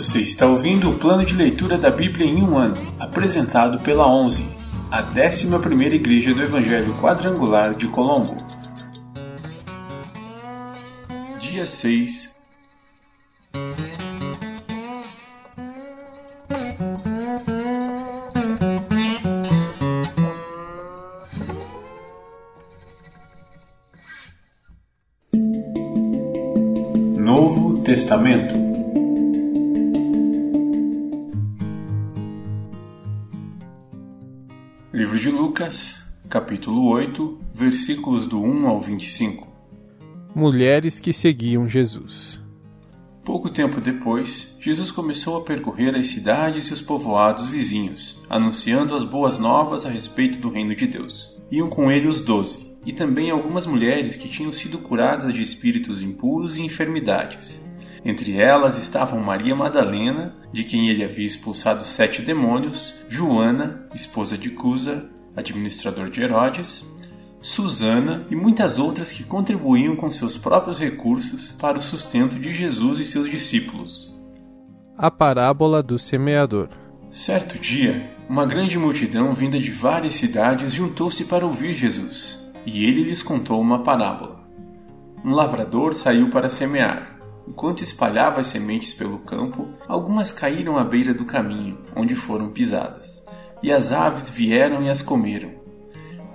Você está ouvindo o plano de leitura da Bíblia em um ano, apresentado pela 11, a 11ª Igreja do Evangelho Quadrangular de Colombo. Dia 6 Livro de Lucas, capítulo 8, versículos do 1 ao 25. Mulheres que seguiam Jesus. Pouco tempo depois, Jesus começou a percorrer as cidades e os povoados vizinhos, anunciando as boas novas a respeito do reino de Deus. Iam com ele os doze, e também algumas mulheres que tinham sido curadas de espíritos impuros e enfermidades. Entre elas estavam Maria Madalena, de quem ele havia expulsado sete demônios, Joana, esposa de Cusa, administrador de Herodes, Susana e muitas outras que contribuíam com seus próprios recursos para o sustento de Jesus e seus discípulos. A parábola do semeador. Certo dia, uma grande multidão vinda de várias cidades juntou-se para ouvir Jesus, e ele lhes contou uma parábola. Um lavrador saiu para semear. Enquanto espalhava as sementes pelo campo, algumas caíram à beira do caminho, onde foram pisadas, e as aves vieram e as comeram.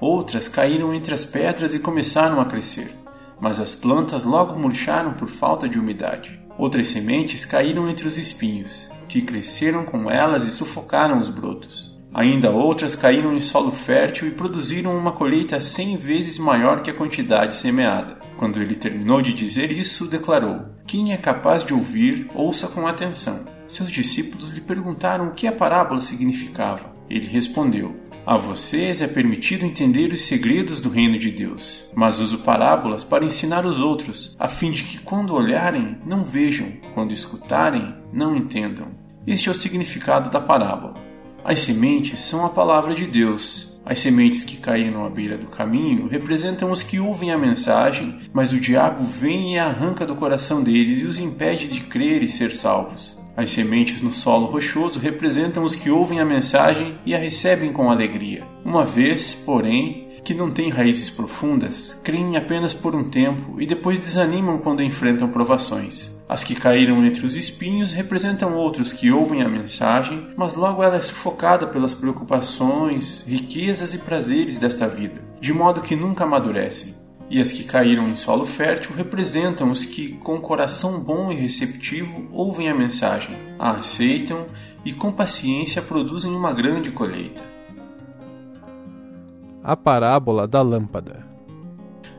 Outras caíram entre as pedras e começaram a crescer, mas as plantas logo murcharam por falta de umidade. Outras sementes caíram entre os espinhos, que cresceram com elas e sufocaram os brotos. Ainda outras caíram em solo fértil e produziram uma colheita cem vezes maior que a quantidade semeada. Quando ele terminou de dizer isso, declarou: Quem é capaz de ouvir, ouça com atenção. Seus discípulos lhe perguntaram o que a parábola significava. Ele respondeu: A vocês é permitido entender os segredos do reino de Deus, mas uso parábolas para ensinar os outros, a fim de que quando olharem, não vejam, quando escutarem, não entendam. Este é o significado da parábola. As sementes são a palavra de Deus as sementes que caíram à beira do caminho representam os que ouvem a mensagem, mas o diabo vem e arranca do coração deles e os impede de crer e ser salvos. As sementes no solo rochoso representam os que ouvem a mensagem e a recebem com alegria. Uma vez, porém, que não têm raízes profundas, creem apenas por um tempo e depois desanimam quando enfrentam provações. As que caíram entre os espinhos representam outros que ouvem a mensagem, mas logo ela é sufocada pelas preocupações, riquezas e prazeres desta vida, de modo que nunca amadurecem. E as que caíram em solo fértil representam os que, com coração bom e receptivo, ouvem a mensagem, a aceitam e, com paciência, produzem uma grande colheita. A parábola da lâmpada.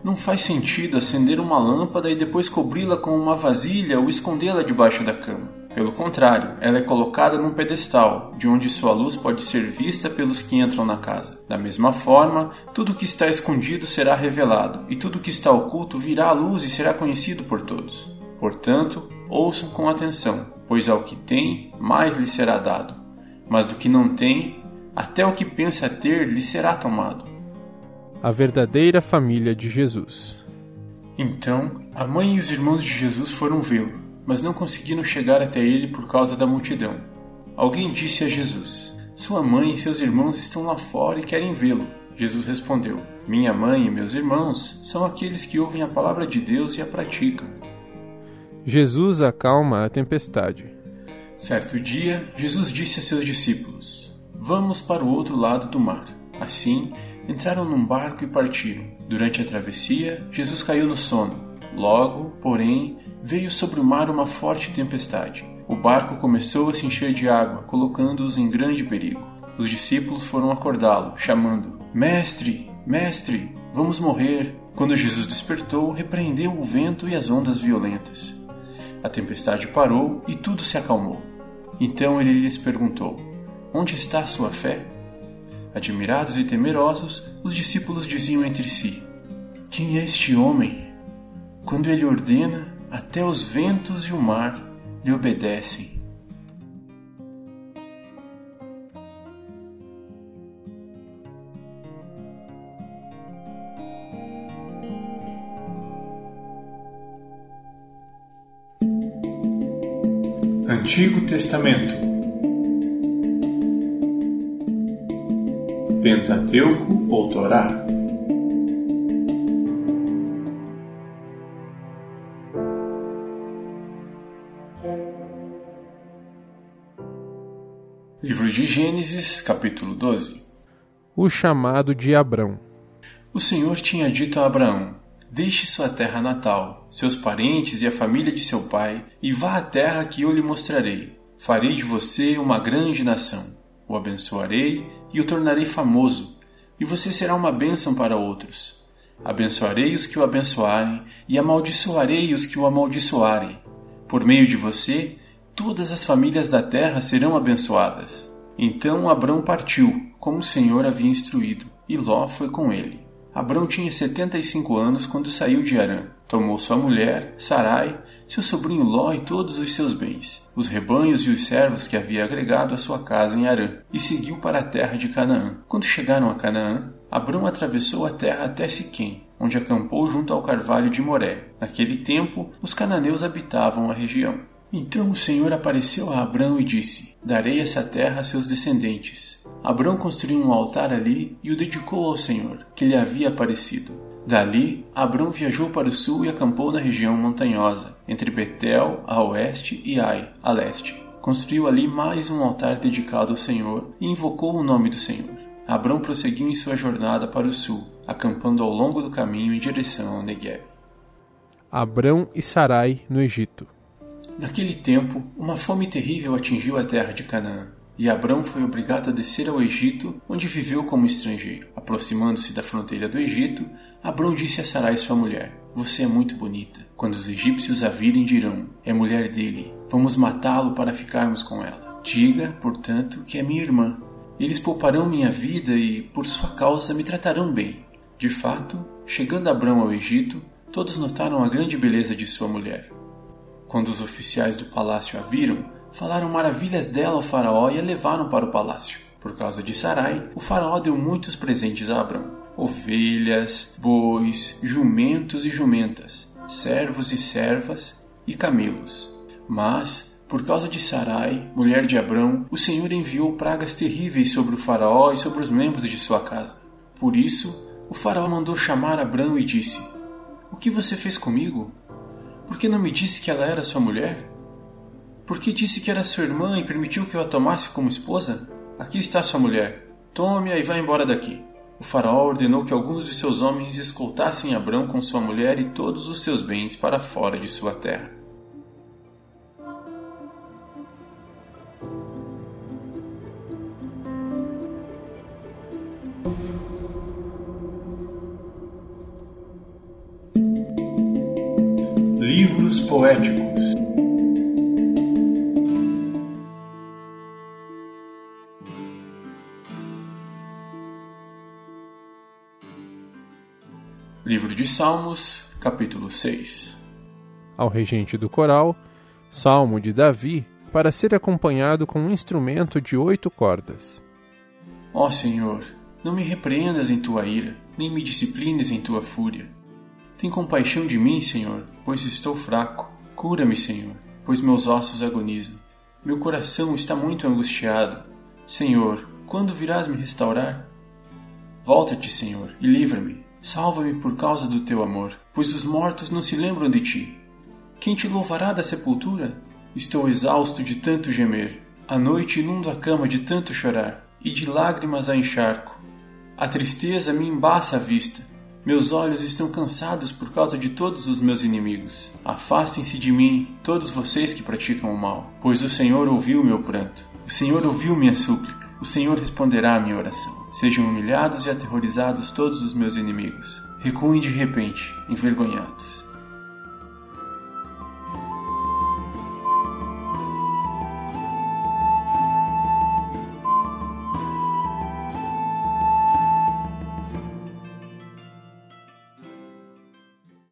Não faz sentido acender uma lâmpada e depois cobri-la com uma vasilha ou escondê-la debaixo da cama. Pelo contrário, ela é colocada num pedestal, de onde sua luz pode ser vista pelos que entram na casa. Da mesma forma, tudo que está escondido será revelado, e tudo que está oculto virá à luz e será conhecido por todos. Portanto, ouçam com atenção, pois ao que tem, mais lhe será dado, mas do que não tem, até o que pensa ter lhe será tomado a verdadeira família de Jesus. Então, a mãe e os irmãos de Jesus foram vê-lo, mas não conseguiram chegar até ele por causa da multidão. Alguém disse a Jesus: Sua mãe e seus irmãos estão lá fora e querem vê-lo. Jesus respondeu: Minha mãe e meus irmãos são aqueles que ouvem a palavra de Deus e a praticam. Jesus acalma a tempestade. Certo dia, Jesus disse a seus discípulos: Vamos para o outro lado do mar. Assim, entraram num barco e partiram. Durante a travessia, Jesus caiu no sono. Logo, porém, veio sobre o mar uma forte tempestade. O barco começou a se encher de água, colocando-os em grande perigo. Os discípulos foram acordá-lo, chamando: Mestre, mestre, vamos morrer. Quando Jesus despertou, repreendeu o vento e as ondas violentas. A tempestade parou e tudo se acalmou. Então ele lhes perguntou: Onde está a sua fé? Admirados e temerosos, os discípulos diziam entre si: Quem é este homem? Quando ele ordena, até os ventos e o mar lhe obedecem. Antigo Testamento Pentateuco ou Torá Livro de Gênesis, capítulo 12 O chamado de Abrão O Senhor tinha dito a Abraão: Deixe sua terra natal, seus parentes e a família de seu pai, e vá à terra que eu lhe mostrarei. Farei de você uma grande nação. O abençoarei e o tornarei famoso, e você será uma bênção para outros. Abençoarei os que o abençoarem, e amaldiçoarei os que o amaldiçoarem. Por meio de você, todas as famílias da terra serão abençoadas. Então Abrão partiu, como o Senhor havia instruído, e Ló foi com ele. Abrão tinha 75 anos quando saiu de Arã. Tomou sua mulher, Sarai, seu sobrinho Ló e todos os seus bens, os rebanhos e os servos que havia agregado à sua casa em Arã, e seguiu para a terra de Canaã. Quando chegaram a Canaã, Abrão atravessou a terra até Siquém, onde acampou junto ao carvalho de Moré. Naquele tempo, os cananeus habitavam a região. Então o Senhor apareceu a Abrão e disse: Darei essa terra a seus descendentes. Abrão construiu um altar ali e o dedicou ao Senhor, que lhe havia aparecido. Dali, Abrão viajou para o sul e acampou na região montanhosa, entre Betel, a oeste, e Ai, a leste. Construiu ali mais um altar dedicado ao Senhor e invocou o nome do Senhor. Abrão prosseguiu em sua jornada para o sul, acampando ao longo do caminho em direção ao Negev. Abrão e Sarai no Egito Naquele tempo, uma fome terrível atingiu a terra de Canaã, e Abrão foi obrigado a descer ao Egito, onde viveu como estrangeiro. Aproximando-se da fronteira do Egito, Abrão disse a Sarai sua mulher: Você é muito bonita. Quando os egípcios a virem, dirão: É mulher dele. Vamos matá-lo para ficarmos com ela. Diga, portanto, que é minha irmã. Eles pouparão minha vida e, por sua causa, me tratarão bem. De fato, chegando Abrão ao Egito, todos notaram a grande beleza de sua mulher. Quando os oficiais do palácio a viram, falaram maravilhas dela ao faraó e a levaram para o palácio. Por causa de Sarai, o faraó deu muitos presentes a Abrão: ovelhas, bois, jumentos e jumentas, servos e servas e camelos. Mas, por causa de Sarai, mulher de Abrão, o Senhor enviou pragas terríveis sobre o faraó e sobre os membros de sua casa. Por isso, o faraó mandou chamar Abrão e disse: O que você fez comigo? Por que não me disse que ela era sua mulher? Por que disse que era sua irmã e permitiu que eu a tomasse como esposa? Aqui está sua mulher. Tome-a e vá embora daqui. O faraó ordenou que alguns de seus homens escoltassem Abrão com sua mulher e todos os seus bens para fora de sua terra. Livros poéticos Salmos, capítulo 6 Ao regente do coral, Salmo de Davi, para ser acompanhado com um instrumento de oito cordas. Ó Senhor, não me repreendas em tua ira, nem me disciplines em tua fúria tem compaixão de mim, Senhor, pois estou fraco. Cura-me, Senhor, pois meus ossos agonizam. Meu coração está muito angustiado. Senhor, quando virás me restaurar? Volta-te, Senhor, e livra-me. Salva-me por causa do teu amor, pois os mortos não se lembram de ti. Quem te louvará da sepultura? Estou exausto de tanto gemer. À noite inundo a cama de tanto chorar, e de lágrimas a encharco. A tristeza me embaça a vista meus olhos estão cansados por causa de todos os meus inimigos. Afastem-se de mim, todos vocês que praticam o mal, pois o Senhor ouviu meu pranto. O Senhor ouviu minha súplica. O Senhor responderá à minha oração. Sejam humilhados e aterrorizados todos os meus inimigos. Recuem de repente, envergonhados.